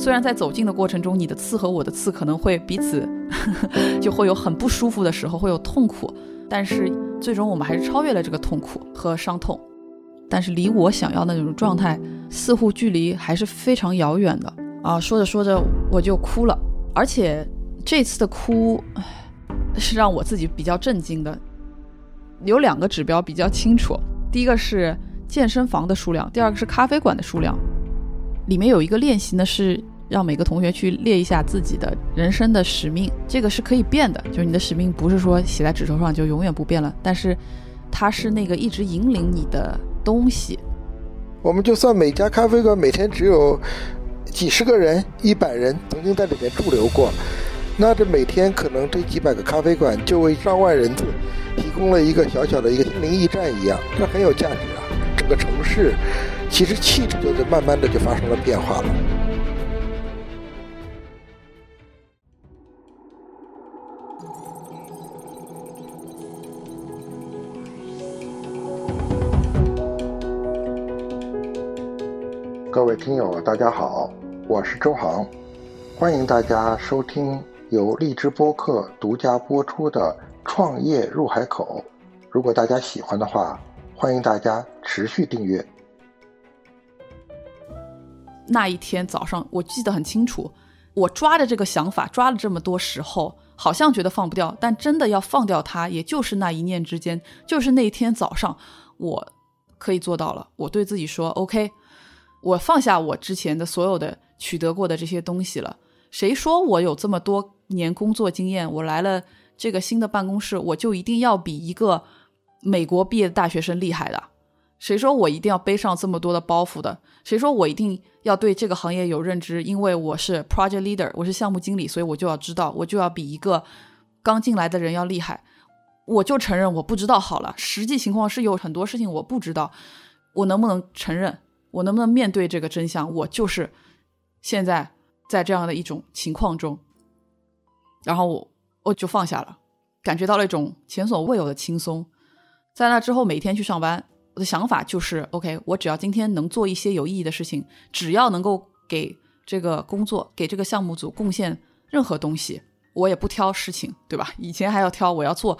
虽然在走近的过程中，你的刺和我的刺可能会彼此 就会有很不舒服的时候，会有痛苦，但是最终我们还是超越了这个痛苦和伤痛。但是离我想要的那种状态，似乎距离还是非常遥远的啊！说着说着我就哭了，而且这次的哭是让我自己比较震惊的。有两个指标比较清楚，第一个是健身房的数量，第二个是咖啡馆的数量。里面有一个练习呢，是让每个同学去列一下自己的人生的使命。这个是可以变的，就是你的使命不是说写在纸头上就永远不变了，但是它是那个一直引领你的东西。我们就算每家咖啡馆每天只有几十个人、一百人曾经在里面驻留过，那这每天可能这几百个咖啡馆就为上万人次提供了一个小小的一个心灵驿站一样，这很有价值啊！整个城市。其实气质就在慢慢的就发生了变化了。各位听友，大家好，我是周航，欢迎大家收听由荔枝播客独家播出的《创业入海口》。如果大家喜欢的话，欢迎大家持续订阅。那一天早上，我记得很清楚，我抓着这个想法抓了这么多时候，好像觉得放不掉，但真的要放掉它，也就是那一念之间，就是那一天早上，我可以做到了。我对自己说：“OK，我放下我之前的所有的取得过的这些东西了。谁说我有这么多年工作经验，我来了这个新的办公室，我就一定要比一个美国毕业的大学生厉害的？谁说我一定要背上这么多的包袱的？谁说我一定？”要对这个行业有认知，因为我是 project leader，我是项目经理，所以我就要知道，我就要比一个刚进来的人要厉害。我就承认我不知道好了，实际情况是有很多事情我不知道，我能不能承认？我能不能面对这个真相？我就是现在在这样的一种情况中，然后我我就放下了，感觉到了一种前所未有的轻松。在那之后，每天去上班。我的想法就是，OK，我只要今天能做一些有意义的事情，只要能够给这个工作、给这个项目组贡献任何东西，我也不挑事情，对吧？以前还要挑，我要做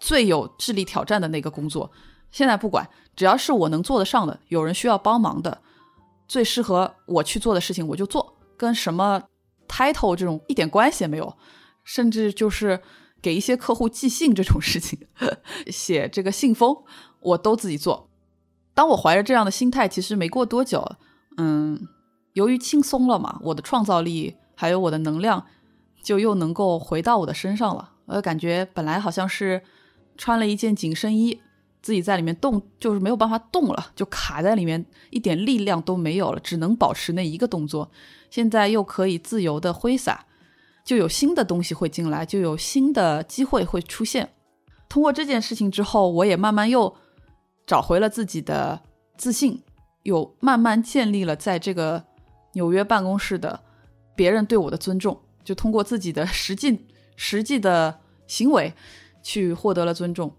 最有智力挑战的那个工作，现在不管，只要是我能做得上的，有人需要帮忙的，最适合我去做的事情，我就做，跟什么 title 这种一点关系也没有，甚至就是给一些客户寄信这种事情，写这个信封，我都自己做。当我怀着这样的心态，其实没过多久，嗯，由于轻松了嘛，我的创造力还有我的能量就又能够回到我的身上了。我感觉本来好像是穿了一件紧身衣，自己在里面动就是没有办法动了，就卡在里面，一点力量都没有了，只能保持那一个动作。现在又可以自由的挥洒，就有新的东西会进来，就有新的机会会出现。通过这件事情之后，我也慢慢又。找回了自己的自信，又慢慢建立了在这个纽约办公室的别人对我的尊重，就通过自己的实际实际的行为去获得了尊重。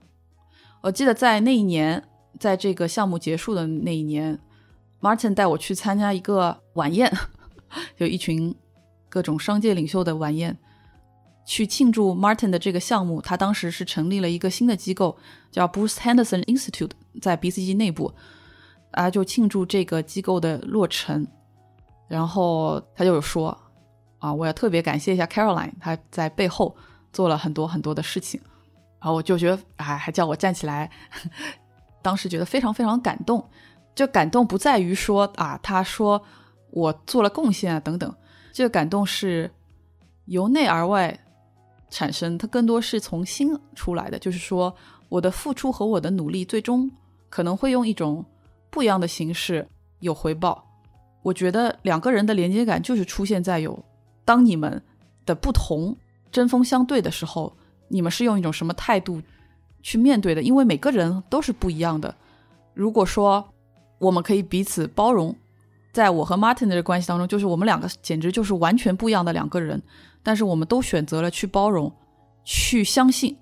我记得在那一年，在这个项目结束的那一年，Martin 带我去参加一个晚宴，就一群各种商界领袖的晚宴。去庆祝 Martin 的这个项目，他当时是成立了一个新的机构，叫 Bruce Henderson Institute，在 BCG 内部，啊，就庆祝这个机构的落成。然后他就有说，啊，我要特别感谢一下 Caroline，他在背后做了很多很多的事情。然后我就觉得，哎，还叫我站起来，当时觉得非常非常感动。这感动不在于说啊，他说我做了贡献啊等等，这个感动是由内而外。产生，它更多是从心出来的，就是说，我的付出和我的努力，最终可能会用一种不一样的形式有回报。我觉得两个人的连接感就是出现在有，当你们的不同针锋相对的时候，你们是用一种什么态度去面对的？因为每个人都是不一样的。如果说我们可以彼此包容，在我和 Martin 的关系当中，就是我们两个简直就是完全不一样的两个人。但是我们都选择了去包容、去相信、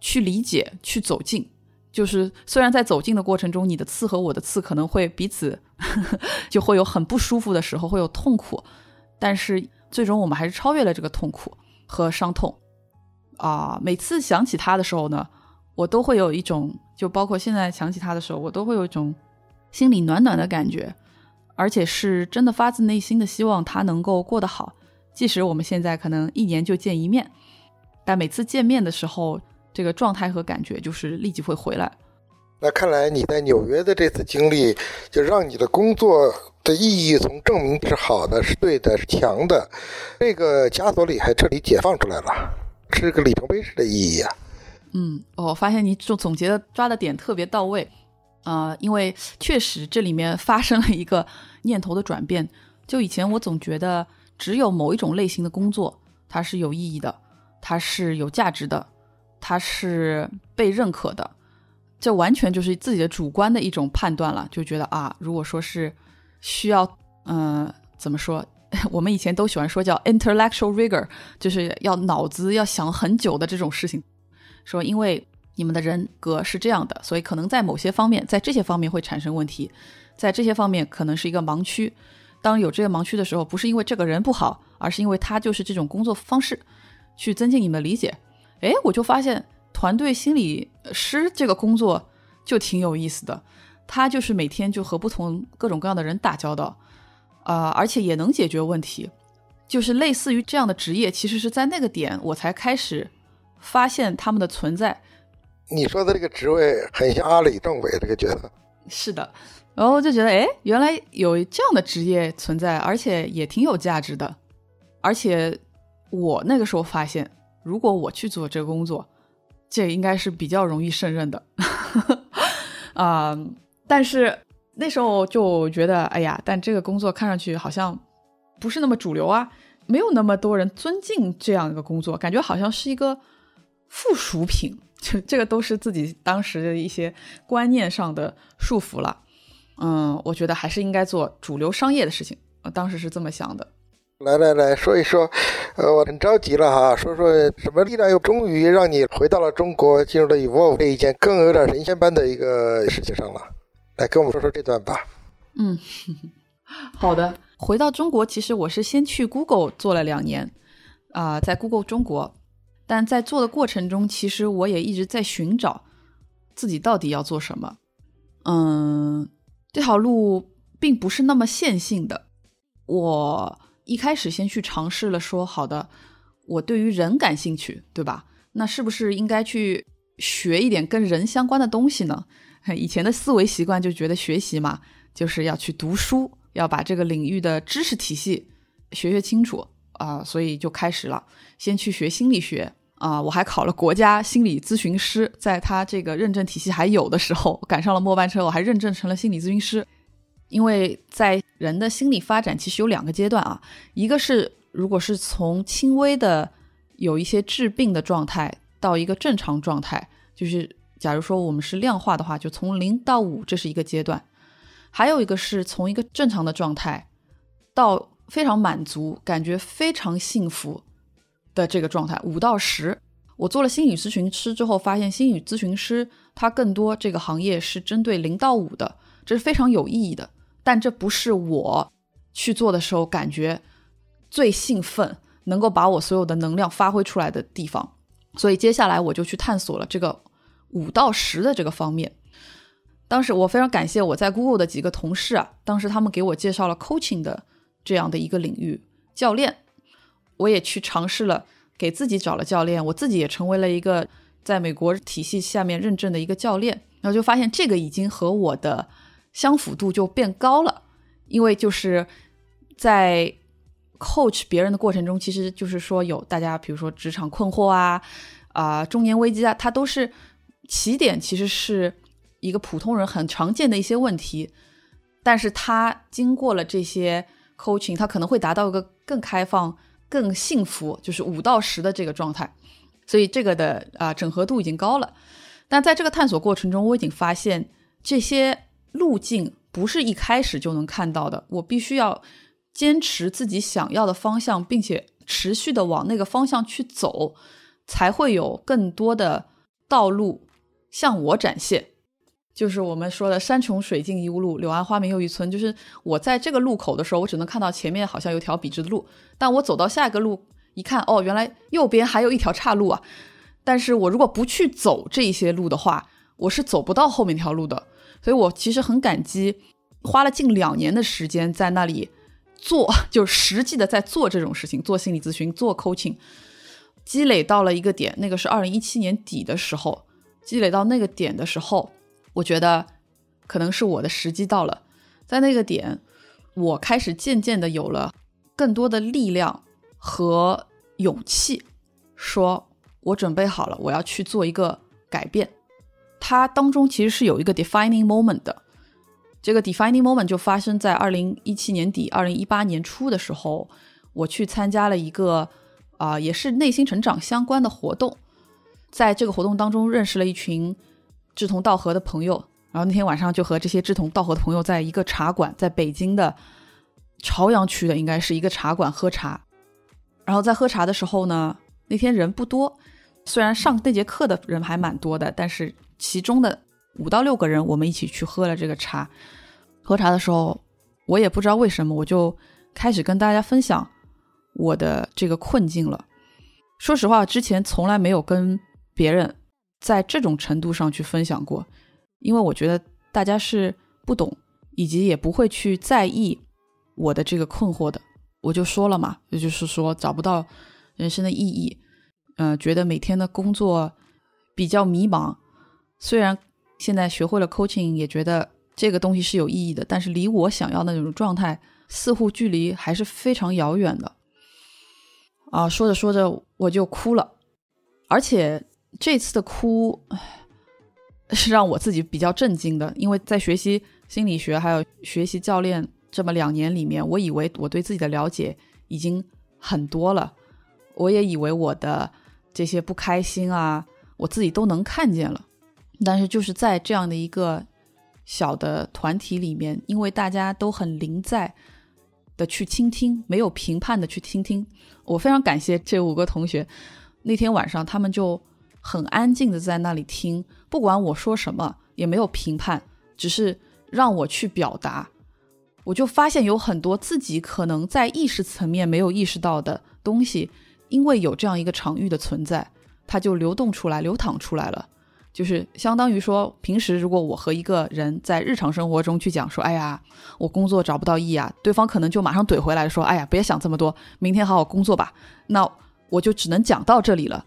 去理解、去走近。就是虽然在走近的过程中，你的刺和我的刺可能会彼此 就会有很不舒服的时候，会有痛苦，但是最终我们还是超越了这个痛苦和伤痛。啊，每次想起他的时候呢，我都会有一种，就包括现在想起他的时候，我都会有一种心里暖暖的感觉，而且是真的发自内心的希望他能够过得好。即使我们现在可能一年就见一面，但每次见面的时候，这个状态和感觉就是立即会回来。那看来你在纽约的这次经历，就让你的工作的意义从证明是好的、是对的、是强的，这个枷锁里还彻底解放出来了，是个里程碑式的意义啊。嗯，我发现你总总结的抓的点特别到位啊，因为确实这里面发生了一个念头的转变。就以前我总觉得。只有某一种类型的工作，它是有意义的，它是有价值的，它是被认可的，这完全就是自己的主观的一种判断了，就觉得啊，如果说是需要，嗯，怎么说？我们以前都喜欢说叫 intellectual rigor，就是要脑子要想很久的这种事情。说因为你们的人格是这样的，所以可能在某些方面，在这些方面会产生问题，在这些方面可能是一个盲区。当有这个盲区的时候，不是因为这个人不好，而是因为他就是这种工作方式，去增进你们的理解。哎，我就发现团队心理师这个工作就挺有意思的，他就是每天就和不同各种各样的人打交道，啊，而且也能解决问题。就是类似于这样的职业，其实是在那个点我才开始发现他们的存在。你说的这个职位很像阿里政委这个角色。是的。然后就觉得，哎，原来有这样的职业存在，而且也挺有价值的。而且我那个时候发现，如果我去做这个工作，这应该是比较容易胜任的。啊，但是那时候就觉得，哎呀，但这个工作看上去好像不是那么主流啊，没有那么多人尊敬这样一个工作，感觉好像是一个附属品。就这个都是自己当时的一些观念上的束缚了。嗯，我觉得还是应该做主流商业的事情。我当时是这么想的。来来来说一说，呃，我很着急了哈，说说什么力量又终于让你回到了中国，进入了 Evolve 这一件更有点神仙般的一个事情上了。来跟我们说说这段吧。嗯，好的。回到中国，其实我是先去 Google 做了两年，啊，在 Google 中国，但在做的过程中，其实我也一直在寻找自己到底要做什么。嗯。这条路并不是那么线性的。我一开始先去尝试了，说好的，我对于人感兴趣，对吧？那是不是应该去学一点跟人相关的东西呢？以前的思维习惯就觉得学习嘛，就是要去读书，要把这个领域的知识体系学学清楚啊，所以就开始了，先去学心理学。啊，我还考了国家心理咨询师，在他这个认证体系还有的时候，赶上了末班车，我还认证成了心理咨询师。因为在人的心理发展其实有两个阶段啊，一个是如果是从轻微的有一些治病的状态到一个正常状态，就是假如说我们是量化的话，就从零到五，这是一个阶段；还有一个是从一个正常的状态到非常满足，感觉非常幸福。的这个状态五到十，我做了心理咨询师之后，发现心理咨询师他更多这个行业是针对零到五的，这是非常有意义的。但这不是我去做的时候感觉最兴奋，能够把我所有的能量发挥出来的地方。所以接下来我就去探索了这个五到十的这个方面。当时我非常感谢我在 Google 的几个同事啊，当时他们给我介绍了 coaching 的这样的一个领域，教练。我也去尝试了，给自己找了教练，我自己也成为了一个在美国体系下面认证的一个教练，然后就发现这个已经和我的相符度就变高了，因为就是在 coach 别人的过程中，其实就是说有大家比如说职场困惑啊，啊中年危机啊，它都是起点，其实是一个普通人很常见的一些问题，但是他经过了这些 coaching，他可能会达到一个更开放。更幸福就是五到十的这个状态，所以这个的啊整合度已经高了。但在这个探索过程中，我已经发现这些路径不是一开始就能看到的。我必须要坚持自己想要的方向，并且持续的往那个方向去走，才会有更多的道路向我展现。就是我们说的“山穷水尽疑无路，柳暗花明又一村”。就是我在这个路口的时候，我只能看到前面好像有条笔直的路，但我走到下一个路一看，哦，原来右边还有一条岔路啊！但是我如果不去走这些路的话，我是走不到后面条路的。所以我其实很感激，花了近两年的时间在那里做，就实际的在做这种事情，做心理咨询，做 coaching，积累到了一个点，那个是二零一七年底的时候，积累到那个点的时候。我觉得可能是我的时机到了，在那个点，我开始渐渐的有了更多的力量和勇气，说我准备好了，我要去做一个改变。它当中其实是有一个 defining moment 的，这个 defining moment 就发生在二零一七年底、二零一八年初的时候，我去参加了一个啊，也是内心成长相关的活动，在这个活动当中认识了一群。志同道合的朋友，然后那天晚上就和这些志同道合的朋友在一个茶馆，在北京的朝阳区的应该是一个茶馆喝茶。然后在喝茶的时候呢，那天人不多，虽然上那节课的人还蛮多的，但是其中的五到六个人，我们一起去喝了这个茶。喝茶的时候，我也不知道为什么，我就开始跟大家分享我的这个困境了。说实话，之前从来没有跟别人。在这种程度上去分享过，因为我觉得大家是不懂，以及也不会去在意我的这个困惑的。我就说了嘛，也就是说找不到人生的意义，嗯，觉得每天的工作比较迷茫。虽然现在学会了 coaching，也觉得这个东西是有意义的，但是离我想要的那种状态似乎距离还是非常遥远的。啊，说着说着我就哭了，而且。这次的哭是让我自己比较震惊的，因为在学习心理学还有学习教练这么两年里面，我以为我对自己的了解已经很多了，我也以为我的这些不开心啊，我自己都能看见了。但是就是在这样的一个小的团体里面，因为大家都很临在的去倾听，没有评判的去倾听，我非常感谢这五个同学。那天晚上他们就。很安静的在那里听，不管我说什么，也没有评判，只是让我去表达。我就发现有很多自己可能在意识层面没有意识到的东西，因为有这样一个场域的存在，它就流动出来、流淌出来了。就是相当于说，平时如果我和一个人在日常生活中去讲说：“哎呀，我工作找不到意义啊”，对方可能就马上怼回来说：“哎呀，别想这么多，明天好好工作吧。”那我就只能讲到这里了。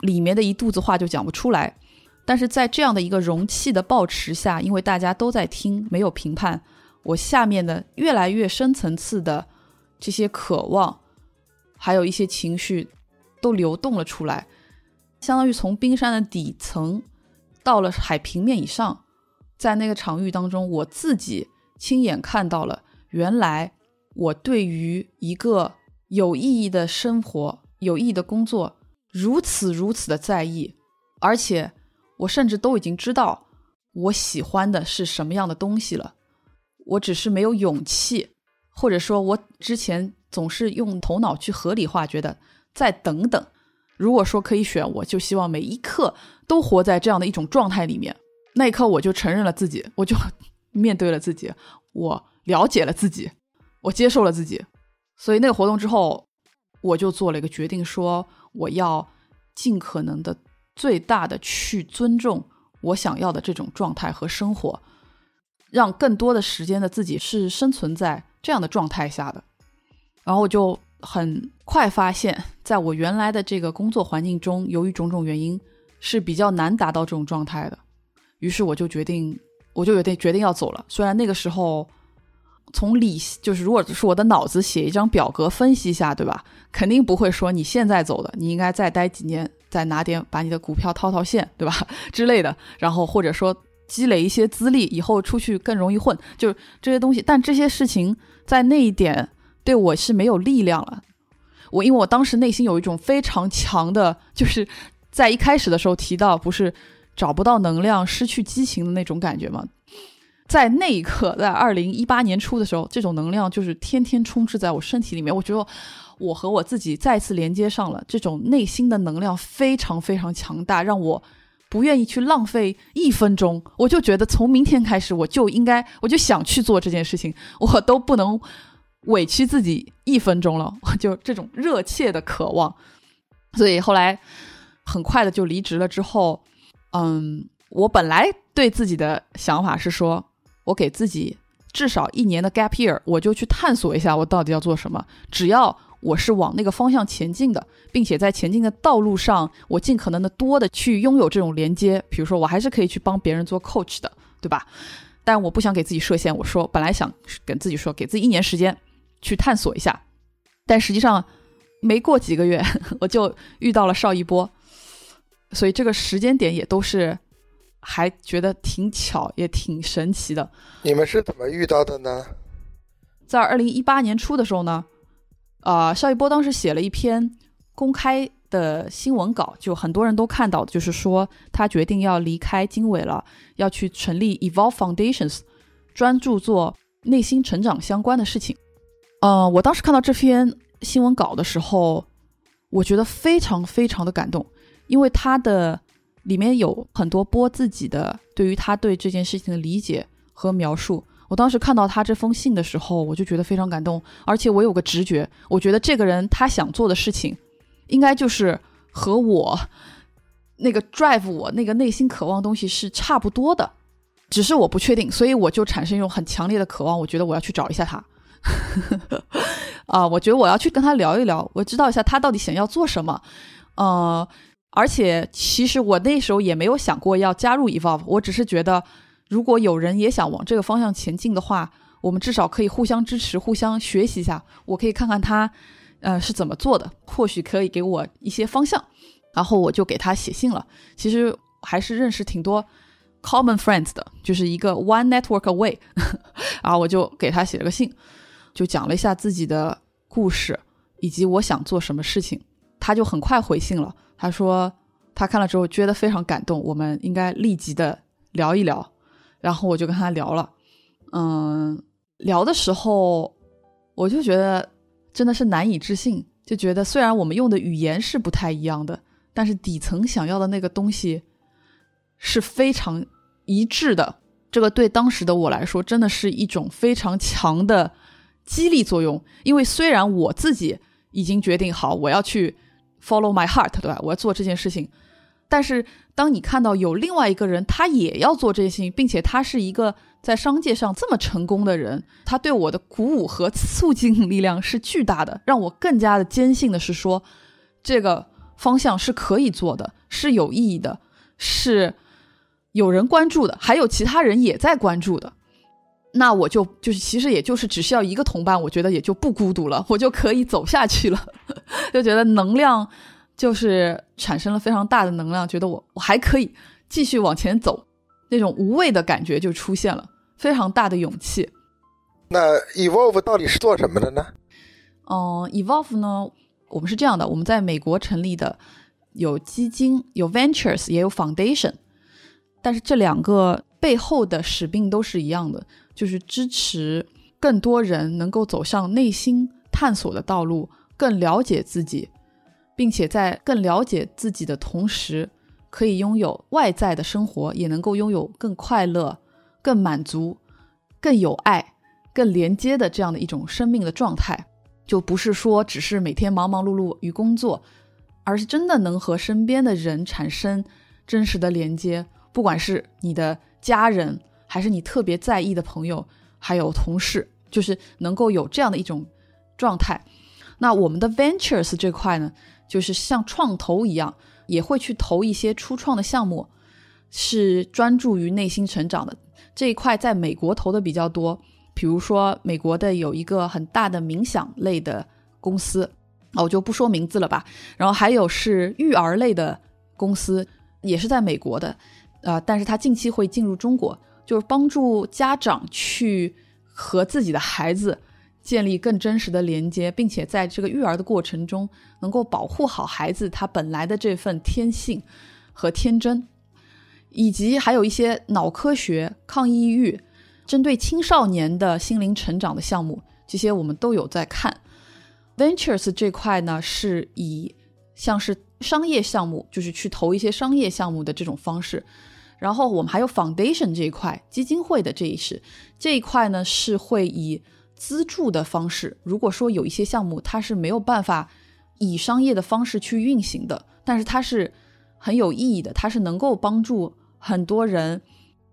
里面的一肚子话就讲不出来，但是在这样的一个容器的抱持下，因为大家都在听，没有评判，我下面的越来越深层次的这些渴望，还有一些情绪，都流动了出来，相当于从冰山的底层到了海平面以上，在那个场域当中，我自己亲眼看到了，原来我对于一个有意义的生活、有意义的工作。如此如此的在意，而且我甚至都已经知道我喜欢的是什么样的东西了。我只是没有勇气，或者说，我之前总是用头脑去合理化，觉得再等等。如果说可以选，我就希望每一刻都活在这样的一种状态里面。那一刻，我就承认了自己，我就 面对了自己，我了解了自己，我接受了自己。所以那个活动之后，我就做了一个决定，说。我要尽可能的最大的去尊重我想要的这种状态和生活，让更多的时间的自己是生存在这样的状态下的。然后我就很快发现，在我原来的这个工作环境中，由于种种原因是比较难达到这种状态的。于是我就决定，我就有点决定要走了。虽然那个时候。从理就是，如果是我的脑子写一张表格分析一下，对吧？肯定不会说你现在走的，你应该再待几年，再拿点把你的股票套套现，对吧？之类的。然后或者说积累一些资历，以后出去更容易混，就这些东西。但这些事情在那一点对我是没有力量了。我因为我当时内心有一种非常强的，就是在一开始的时候提到，不是找不到能量、失去激情的那种感觉吗？在那一刻，在二零一八年初的时候，这种能量就是天天充斥在我身体里面。我觉得我和我自己再次连接上了，这种内心的能量非常非常强大，让我不愿意去浪费一分钟，我就觉得从明天开始我就应该，我就想去做这件事情，我都不能委屈自己一分钟了，我就这种热切的渴望。所以后来很快的就离职了。之后，嗯，我本来对自己的想法是说，我给自己至少一年的 gap year，我就去探索一下我到底要做什么。只要我是往那个方向前进的，并且在前进的道路上，我尽可能的多的去拥有这种连接。比如说，我还是可以去帮别人做 coach 的，对吧？但我不想给自己设限。我说，本来想跟自己说，给自己一年时间去探索一下，但实际上。没过几个月，我就遇到了邵一波，所以这个时间点也都是还觉得挺巧，也挺神奇的。你们是怎么遇到的呢？在二零一八年初的时候呢，啊，邵一波当时写了一篇公开的新闻稿，就很多人都看到，就是说他决定要离开经纬了，要去成立 Evolve Foundations，专注做内心成长相关的事情。嗯，我当时看到这篇。新闻稿的时候，我觉得非常非常的感动，因为他的里面有很多波自己的对于他对这件事情的理解和描述。我当时看到他这封信的时候，我就觉得非常感动，而且我有个直觉，我觉得这个人他想做的事情，应该就是和我那个 drive 我那个内心渴望东西是差不多的，只是我不确定，所以我就产生一种很强烈的渴望，我觉得我要去找一下他。啊，我觉得我要去跟他聊一聊，我知道一下他到底想要做什么。呃，而且其实我那时候也没有想过要加入 Evolve，我只是觉得如果有人也想往这个方向前进的话，我们至少可以互相支持、互相学习一下。我可以看看他，呃，是怎么做的，或许可以给我一些方向。然后我就给他写信了。其实还是认识挺多 common friends 的，就是一个 one network away。然后我就给他写了个信。就讲了一下自己的故事，以及我想做什么事情，他就很快回信了。他说他看了之后觉得非常感动，我们应该立即的聊一聊。然后我就跟他聊了，嗯，聊的时候我就觉得真的是难以置信，就觉得虽然我们用的语言是不太一样的，但是底层想要的那个东西是非常一致的。这个对当时的我来说，真的是一种非常强的。激励作用，因为虽然我自己已经决定好我要去 follow my heart，对吧？我要做这件事情，但是当你看到有另外一个人他也要做这件事情，并且他是一个在商界上这么成功的人，他对我的鼓舞和促进力量是巨大的，让我更加的坚信的是说，这个方向是可以做的，是有意义的，是有人关注的，还有其他人也在关注的。那我就就是其实也就是只需要一个同伴，我觉得也就不孤独了，我就可以走下去了，就觉得能量就是产生了非常大的能量，觉得我我还可以继续往前走，那种无畏的感觉就出现了，非常大的勇气。那 Evolve 到底是做什么的呢？嗯，Evolve 呢，我们是这样的，我们在美国成立的，有基金，有 Ventures，也有 Foundation，但是这两个背后的使命都是一样的。就是支持更多人能够走上内心探索的道路，更了解自己，并且在更了解自己的同时，可以拥有外在的生活，也能够拥有更快乐、更满足、更有爱、更连接的这样的一种生命的状态。就不是说只是每天忙忙碌碌于工作，而是真的能和身边的人产生真实的连接，不管是你的家人。还是你特别在意的朋友，还有同事，就是能够有这样的一种状态。那我们的 ventures 这块呢，就是像创投一样，也会去投一些初创的项目，是专注于内心成长的这一块，在美国投的比较多。比如说，美国的有一个很大的冥想类的公司，我就不说名字了吧。然后还有是育儿类的公司，也是在美国的，呃，但是它近期会进入中国。就是帮助家长去和自己的孩子建立更真实的连接，并且在这个育儿的过程中，能够保护好孩子他本来的这份天性和天真，以及还有一些脑科学、抗抑郁、针对青少年的心灵成长的项目，这些我们都有在看。Ventures 这块呢，是以像是商业项目，就是去投一些商业项目的这种方式。然后我们还有 foundation 这一块，基金会的这一是这一块呢，是会以资助的方式。如果说有一些项目它是没有办法以商业的方式去运行的，但是它是很有意义的，它是能够帮助很多人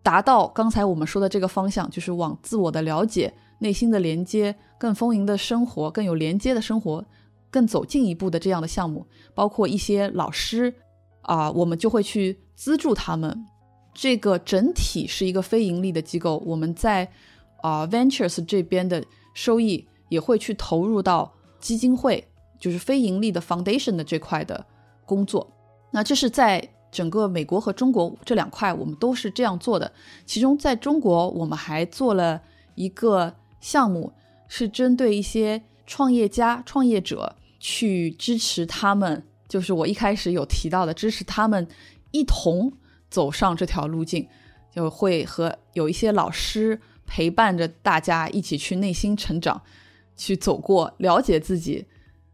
达到刚才我们说的这个方向，就是往自我的了解、内心的连接、更丰盈的生活、更有连接的生活更走近一步的这样的项目，包括一些老师啊，我们就会去资助他们。这个整体是一个非盈利的机构，我们在啊 Ventures 这边的收益也会去投入到基金会，就是非盈利的 Foundation 的这块的工作。那这是在整个美国和中国这两块，我们都是这样做的。其中在中国，我们还做了一个项目，是针对一些创业家、创业者去支持他们，就是我一开始有提到的，支持他们一同。走上这条路径，就会和有一些老师陪伴着大家一起去内心成长，去走过了解自己、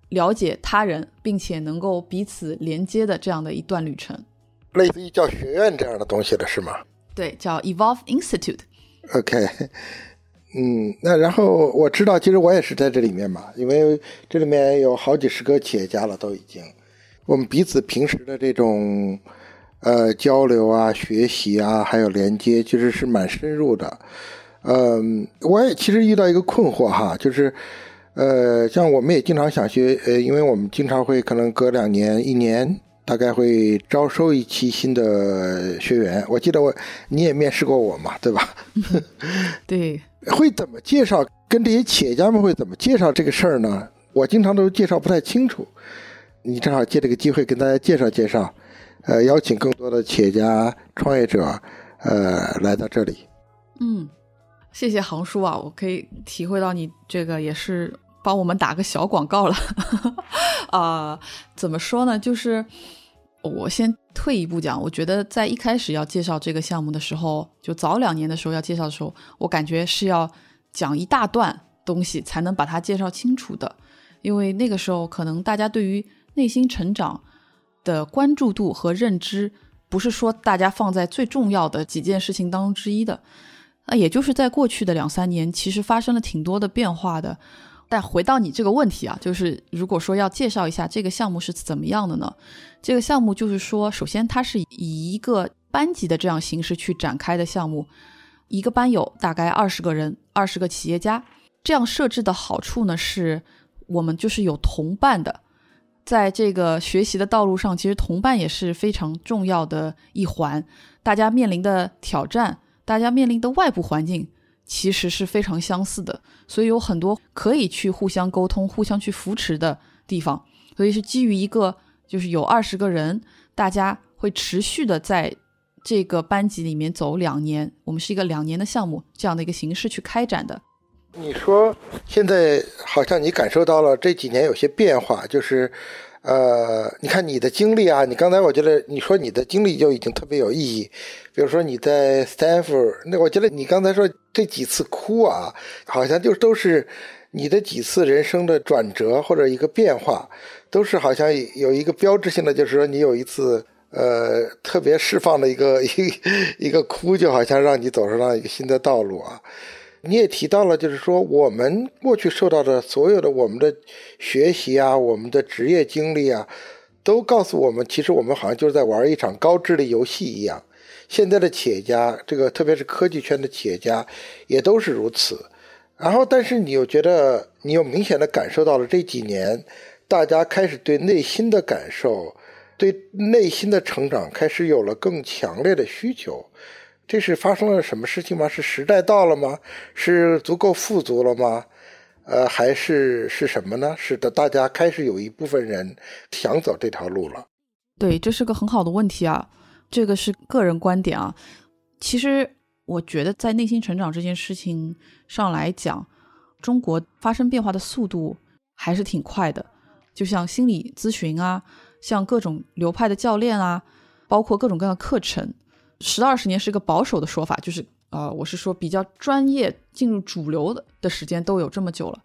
了解他人，并且能够彼此连接的这样的一段旅程。类似于叫学院这样的东西的是吗？对，叫 Evolve Institute。OK，嗯，那然后我知道，其实我也是在这里面嘛，因为这里面有好几十个企业家了，都已经，我们彼此平时的这种。呃，交流啊，学习啊，还有连接，其实是蛮深入的。嗯，我也其实遇到一个困惑哈，就是，呃，像我们也经常想学，呃，因为我们经常会可能隔两年、一年，大概会招收一期新的学员。我记得我你也面试过我嘛，对吧？对。会怎么介绍？跟这些企业家们会怎么介绍这个事儿呢？我经常都介绍不太清楚。你正好借这个机会跟大家介绍介绍。呃，邀请更多的企业家、创业者，呃，来到这里。嗯，谢谢航叔啊，我可以体会到你这个也是帮我们打个小广告了。啊，怎么说呢？就是我先退一步讲，我觉得在一开始要介绍这个项目的时候，就早两年的时候要介绍的时候，我感觉是要讲一大段东西才能把它介绍清楚的，因为那个时候可能大家对于内心成长。的关注度和认知，不是说大家放在最重要的几件事情当中之一的。那也就是在过去的两三年，其实发生了挺多的变化的。但回到你这个问题啊，就是如果说要介绍一下这个项目是怎么样的呢？这个项目就是说，首先它是以一个班级的这样形式去展开的项目，一个班有大概二十个人，二十个企业家。这样设置的好处呢，是我们就是有同伴的。在这个学习的道路上，其实同伴也是非常重要的一环。大家面临的挑战，大家面临的外部环境，其实是非常相似的，所以有很多可以去互相沟通、互相去扶持的地方。所以是基于一个，就是有二十个人，大家会持续的在这个班级里面走两年。我们是一个两年的项目，这样的一个形式去开展的。你说现在好像你感受到了这几年有些变化，就是，呃，你看你的经历啊，你刚才我觉得你说你的经历就已经特别有意义，比如说你在 staff，那我觉得你刚才说这几次哭啊，好像就都是你的几次人生的转折或者一个变化，都是好像有一个标志性的，就是说你有一次呃特别释放的一个一 一个哭，就好像让你走上了一个新的道路啊。你也提到了，就是说我们过去受到的所有的我们的学习啊，我们的职业经历啊，都告诉我们，其实我们好像就是在玩一场高智力游戏一样。现在的企业家，这个特别是科技圈的企业家，也都是如此。然后，但是你又觉得，你又明显的感受到了这几年，大家开始对内心的感受，对内心的成长，开始有了更强烈的需求。这是发生了什么事情吗？是时代到了吗？是足够富足了吗？呃，还是是什么呢？是的，大家开始有一部分人想走这条路了。对，这是个很好的问题啊。这个是个人观点啊。其实我觉得，在内心成长这件事情上来讲，中国发生变化的速度还是挺快的。就像心理咨询啊，像各种流派的教练啊，包括各种各样的课程。十到二十年是一个保守的说法，就是呃，我是说比较专业进入主流的的时间都有这么久了。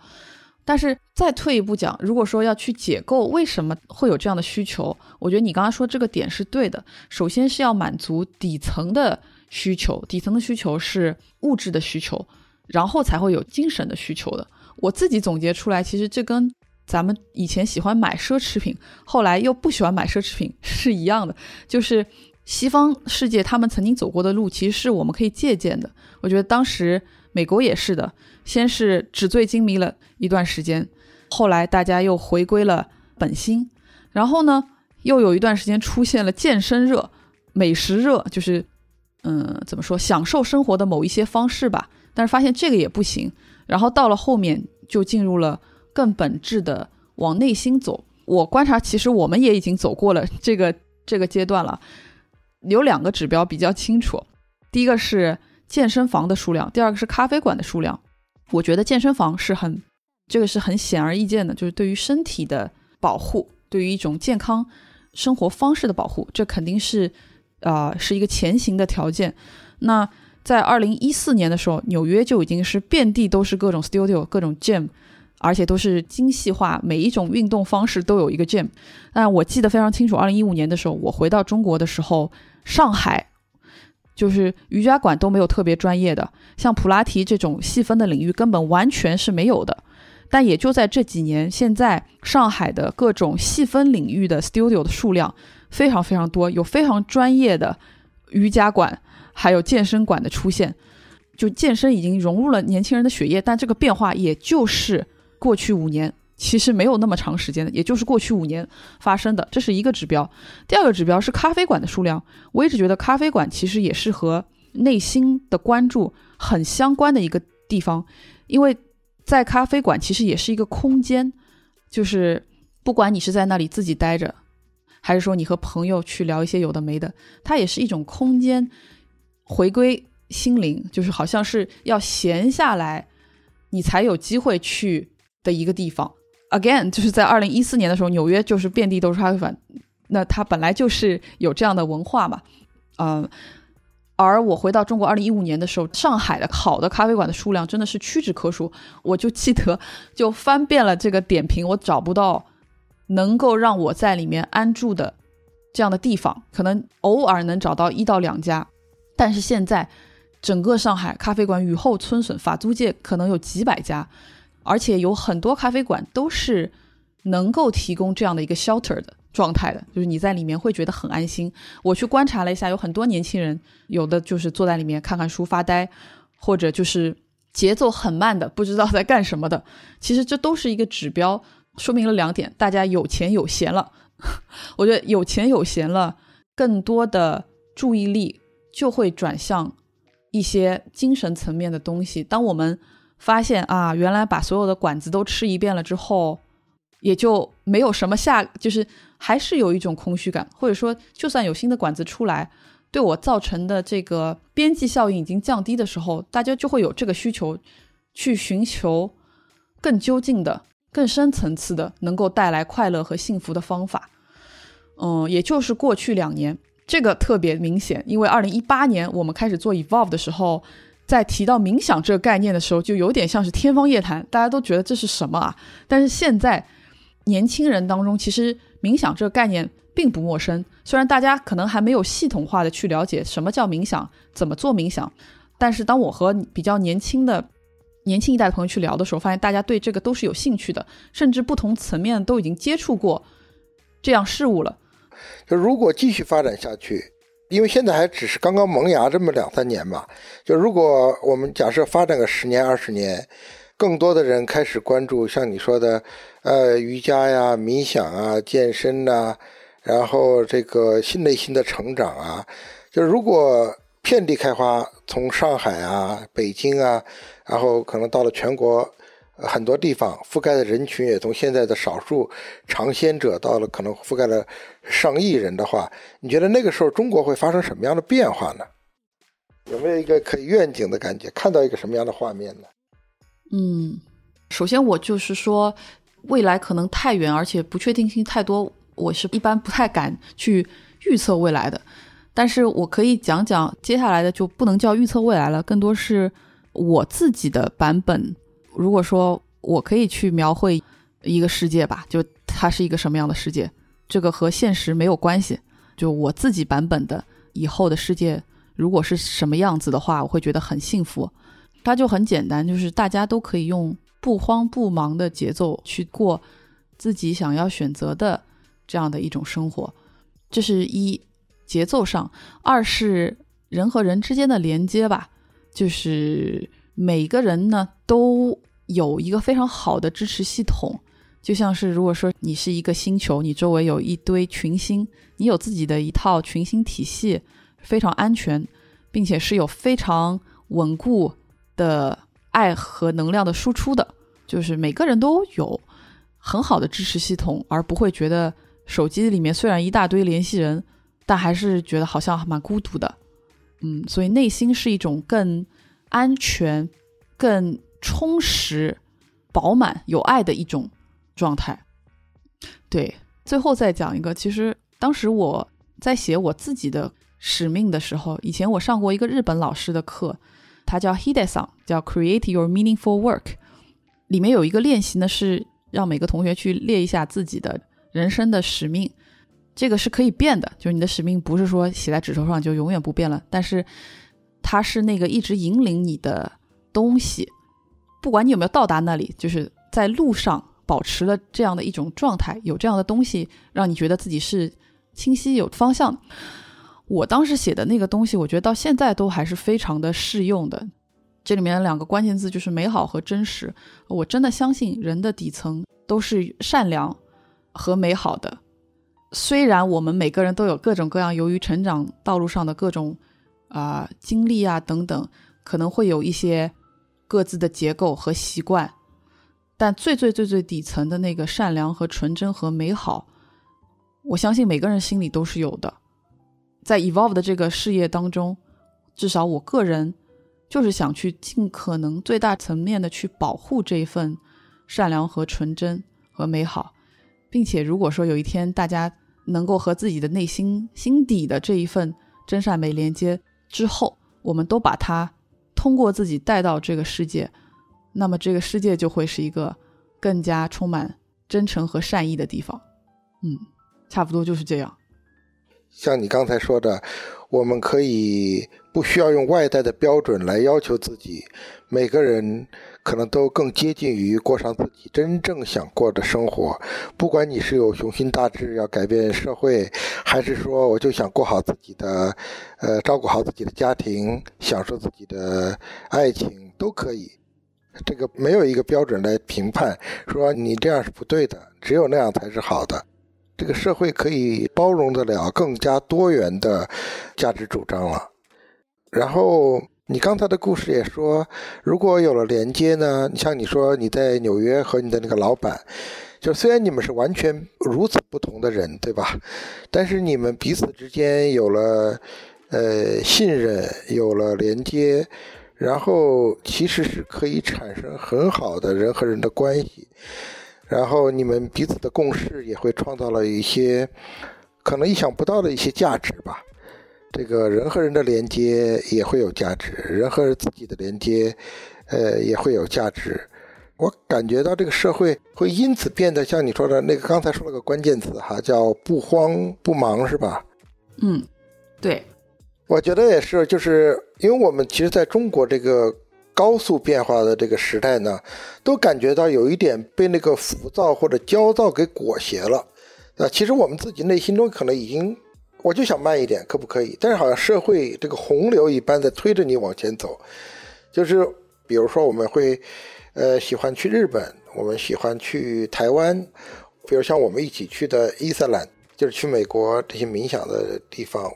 但是再退一步讲，如果说要去解构为什么会有这样的需求，我觉得你刚刚说这个点是对的。首先是要满足底层的需求，底层的需求是物质的需求，然后才会有精神的需求的。我自己总结出来，其实这跟咱们以前喜欢买奢侈品，后来又不喜欢买奢侈品是一样的，就是西方世界他们曾经走过的路，其实是我们可以借鉴的。我觉得当时美国也是的，先是纸醉金迷了一段时间，后来大家又回归了本心，然后呢，又有一段时间出现了健身热、美食热，就是嗯，怎么说，享受生活的某一些方式吧。但是发现这个也不行。然后到了后面就进入了更本质的往内心走。我观察，其实我们也已经走过了这个这个阶段了。有两个指标比较清楚，第一个是健身房的数量，第二个是咖啡馆的数量。我觉得健身房是很这个是很显而易见的，就是对于身体的保护，对于一种健康生活方式的保护，这肯定是啊是一个前行的条件。那在二零一四年的时候，纽约就已经是遍地都是各种 studio、各种 gym，而且都是精细化，每一种运动方式都有一个 gym。但我记得非常清楚，二零一五年的时候，我回到中国的时候，上海就是瑜伽馆都没有特别专业的，像普拉提这种细分的领域根本完全是没有的。但也就在这几年，现在上海的各种细分领域的 studio 的数量非常非常多，有非常专业的瑜伽馆。还有健身馆的出现，就健身已经融入了年轻人的血液，但这个变化也就是过去五年，其实没有那么长时间的，也就是过去五年发生的，这是一个指标。第二个指标是咖啡馆的数量，我一直觉得咖啡馆其实也是和内心的关注很相关的一个地方，因为在咖啡馆其实也是一个空间，就是不管你是在那里自己待着，还是说你和朋友去聊一些有的没的，它也是一种空间。回归心灵，就是好像是要闲下来，你才有机会去的一个地方。Again，就是在二零一四年的时候，纽约就是遍地都是咖啡馆，那它本来就是有这样的文化嘛。嗯，而我回到中国二零一五年的时候，上海的好的咖啡馆的数量真的是屈指可数。我就记得，就翻遍了这个点评，我找不到能够让我在里面安住的这样的地方，可能偶尔能找到一到两家。但是现在，整个上海咖啡馆雨后春笋，法租界可能有几百家，而且有很多咖啡馆都是能够提供这样的一个 shelter 的状态的，就是你在里面会觉得很安心。我去观察了一下，有很多年轻人，有的就是坐在里面看看书发呆，或者就是节奏很慢的，不知道在干什么的。其实这都是一个指标，说明了两点：大家有钱有闲了。我觉得有钱有闲了，更多的注意力。就会转向一些精神层面的东西。当我们发现啊，原来把所有的馆子都吃一遍了之后，也就没有什么下，就是还是有一种空虚感，或者说，就算有新的馆子出来，对我造成的这个边际效应已经降低的时候，大家就会有这个需求，去寻求更究竟的、更深层次的，能够带来快乐和幸福的方法。嗯，也就是过去两年。这个特别明显，因为二零一八年我们开始做 Evolve 的时候，在提到冥想这个概念的时候，就有点像是天方夜谭，大家都觉得这是什么啊？但是现在年轻人当中，其实冥想这个概念并不陌生。虽然大家可能还没有系统化的去了解什么叫冥想，怎么做冥想，但是当我和比较年轻的年轻一代的朋友去聊的时候，发现大家对这个都是有兴趣的，甚至不同层面都已经接触过这样事物了。就如果继续发展下去，因为现在还只是刚刚萌芽这么两三年嘛。就如果我们假设发展个十年二十年，更多的人开始关注像你说的，呃，瑜伽呀、冥想啊、健身呐，然后这个新内心的成长啊，就如果遍地开花，从上海啊、北京啊，然后可能到了全国。很多地方覆盖的人群也从现在的少数尝鲜者到了可能覆盖了上亿人的话，你觉得那个时候中国会发生什么样的变化呢？有没有一个可以愿景的感觉？看到一个什么样的画面呢？嗯，首先我就是说，未来可能太远，而且不确定性太多，我是一般不太敢去预测未来的。但是我可以讲讲接下来的，就不能叫预测未来了，更多是我自己的版本。如果说我可以去描绘一个世界吧，就它是一个什么样的世界，这个和现实没有关系。就我自己版本的以后的世界，如果是什么样子的话，我会觉得很幸福。它就很简单，就是大家都可以用不慌不忙的节奏去过自己想要选择的这样的一种生活。这是一节奏上，二是人和人之间的连接吧，就是每个人呢都有一个非常好的支持系统。就像是如果说你是一个星球，你周围有一堆群星，你有自己的一套群星体系，非常安全，并且是有非常稳固。的爱和能量的输出的，就是每个人都有很好的支持系统，而不会觉得手机里面虽然一大堆联系人，但还是觉得好像蛮孤独的。嗯，所以内心是一种更安全、更充实、饱满、有爱的一种状态。对，最后再讲一个，其实当时我在写我自己的使命的时候，以前我上过一个日本老师的课。它叫 Hide-san，叫 Create Your Meaningful Work。里面有一个练习呢，是让每个同学去列一下自己的人生的使命。这个是可以变的，就是你的使命不是说写在纸头上就永远不变了，但是它是那个一直引领你的东西。不管你有没有到达那里，就是在路上保持了这样的一种状态，有这样的东西让你觉得自己是清晰有方向。我当时写的那个东西，我觉得到现在都还是非常的适用的。这里面两个关键字就是美好和真实。我真的相信人的底层都是善良和美好的。虽然我们每个人都有各种各样由于成长道路上的各种啊经历啊等等，可能会有一些各自的结构和习惯，但最最最最底层的那个善良和纯真和美好，我相信每个人心里都是有的。在 evolve 的这个事业当中，至少我个人就是想去尽可能最大层面的去保护这一份善良和纯真和美好，并且如果说有一天大家能够和自己的内心心底的这一份真善美连接之后，我们都把它通过自己带到这个世界，那么这个世界就会是一个更加充满真诚和善意的地方。嗯，差不多就是这样。像你刚才说的，我们可以不需要用外在的标准来要求自己。每个人可能都更接近于过上自己真正想过的生活。不管你是有雄心大志要改变社会，还是说我就想过好自己的，呃，照顾好自己的家庭，享受自己的爱情，都可以。这个没有一个标准来评判，说你这样是不对的，只有那样才是好的。这个社会可以包容得了更加多元的价值主张了。然后你刚才的故事也说，如果有了连接呢？你像你说你在纽约和你的那个老板，就虽然你们是完全如此不同的人，对吧？但是你们彼此之间有了呃信任，有了连接，然后其实是可以产生很好的人和人的关系。然后你们彼此的共识也会创造了一些可能意想不到的一些价值吧。这个人和人的连接也会有价值，人和自己的连接，呃，也会有价值。我感觉到这个社会会因此变得像你说的那个刚才说了个关键词哈，叫不慌不忙，是吧？嗯，对，我觉得也是，就是因为我们其实在中国这个。高速变化的这个时代呢，都感觉到有一点被那个浮躁或者焦躁给裹挟了。啊，其实我们自己内心中可能已经，我就想慢一点，可不可以？但是好像社会这个洪流一般在推着你往前走。就是比如说，我们会，呃，喜欢去日本，我们喜欢去台湾，比如像我们一起去的伊斯兰，就是去美国这些冥想的地方，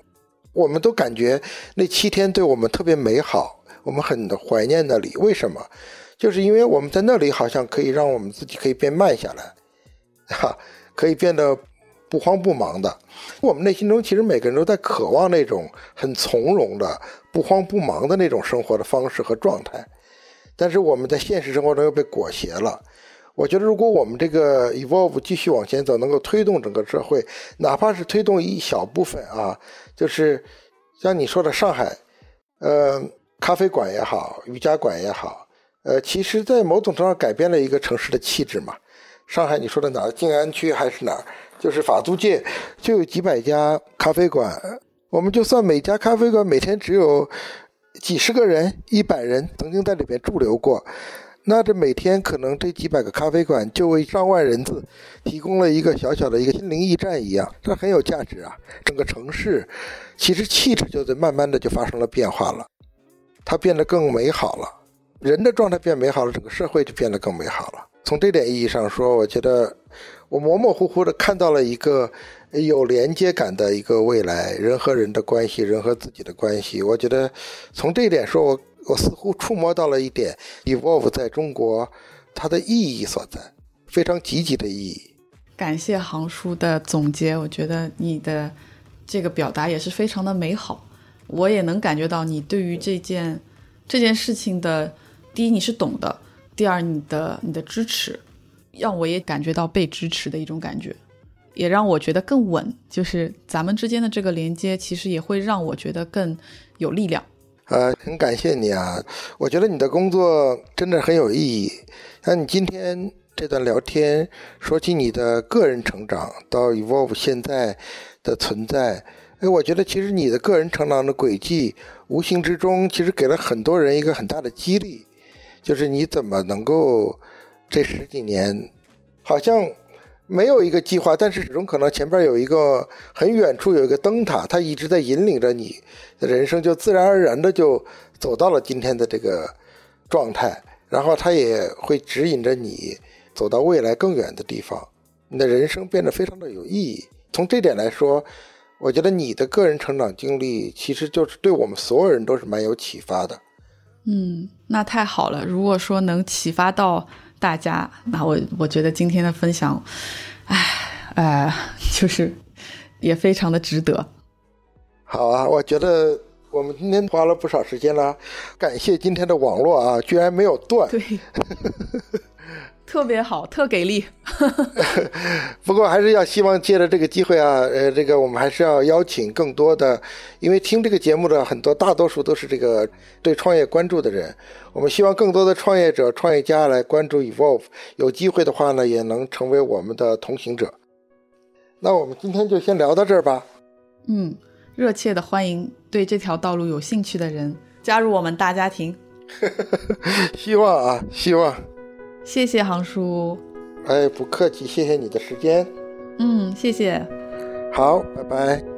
我们都感觉那七天对我们特别美好。我们很怀念那里，为什么？就是因为我们在那里好像可以让我们自己可以变慢下来，哈，可以变得不慌不忙的。我们内心中其实每个人都在渴望那种很从容的、不慌不忙的那种生活的方式和状态，但是我们在现实生活中又被裹挟了。我觉得，如果我们这个 evolve 继续往前走，能够推动整个社会，哪怕是推动一小部分啊，就是像你说的上海，呃。咖啡馆也好，瑜伽馆也好，呃，其实，在某种程度上改变了一个城市的气质嘛。上海，你说的哪儿？静安区还是哪儿？就是法租界就有几百家咖啡馆，我们就算每家咖啡馆每天只有几十个人、一百人曾经在里边驻留过，那这每天可能这几百个咖啡馆就为上万人次提供了一个小小的一个心灵驿站一样，这很有价值啊。整个城市其实气质就在慢慢的就发生了变化了，它变得更美好了。人的状态变美好了，整个社会就变得更美好了。从这点意义上说，我觉得我模模糊糊的看到了一个有连接感的一个未来，人和人的关系，人和自己的关系。我觉得从这一点说，我我似乎触摸到了一点 evolve 在中国它的意义所在，非常积极的意义。感谢杭叔的总结，我觉得你的这个表达也是非常的美好，我也能感觉到你对于这件这件事情的。第一，你是懂的；第二，你的你的支持，让我也感觉到被支持的一种感觉，也让我觉得更稳。就是咱们之间的这个连接，其实也会让我觉得更有力量。呃，很感谢你啊！我觉得你的工作真的很有意义。那你今天这段聊天，说起你的个人成长到 Evolve 现在的存在，哎，我觉得其实你的个人成长的轨迹，无形之中其实给了很多人一个很大的激励。就是你怎么能够这十几年好像没有一个计划，但是始终可能前边有一个很远处有一个灯塔，它一直在引领着你的人生，就自然而然的就走到了今天的这个状态，然后它也会指引着你走到未来更远的地方，你的人生变得非常的有意义。从这点来说，我觉得你的个人成长经历其实就是对我们所有人都是蛮有启发的。嗯，那太好了。如果说能启发到大家，那我我觉得今天的分享，哎呃，就是也非常的值得。好啊，我觉得我们今天花了不少时间了，感谢今天的网络啊，居然没有断。对。特别好，特给力。不过还是要希望借着这个机会啊，呃，这个我们还是要邀请更多的，因为听这个节目的很多大多数都是这个对创业关注的人，我们希望更多的创业者、创业家来关注 Evolve，有机会的话呢，也能成为我们的同行者。那我们今天就先聊到这儿吧。嗯，热切的欢迎对这条道路有兴趣的人加入我们大家庭。希望啊，希望。谢谢航叔，哎，不客气，谢谢你的时间。嗯，谢谢。好，拜拜。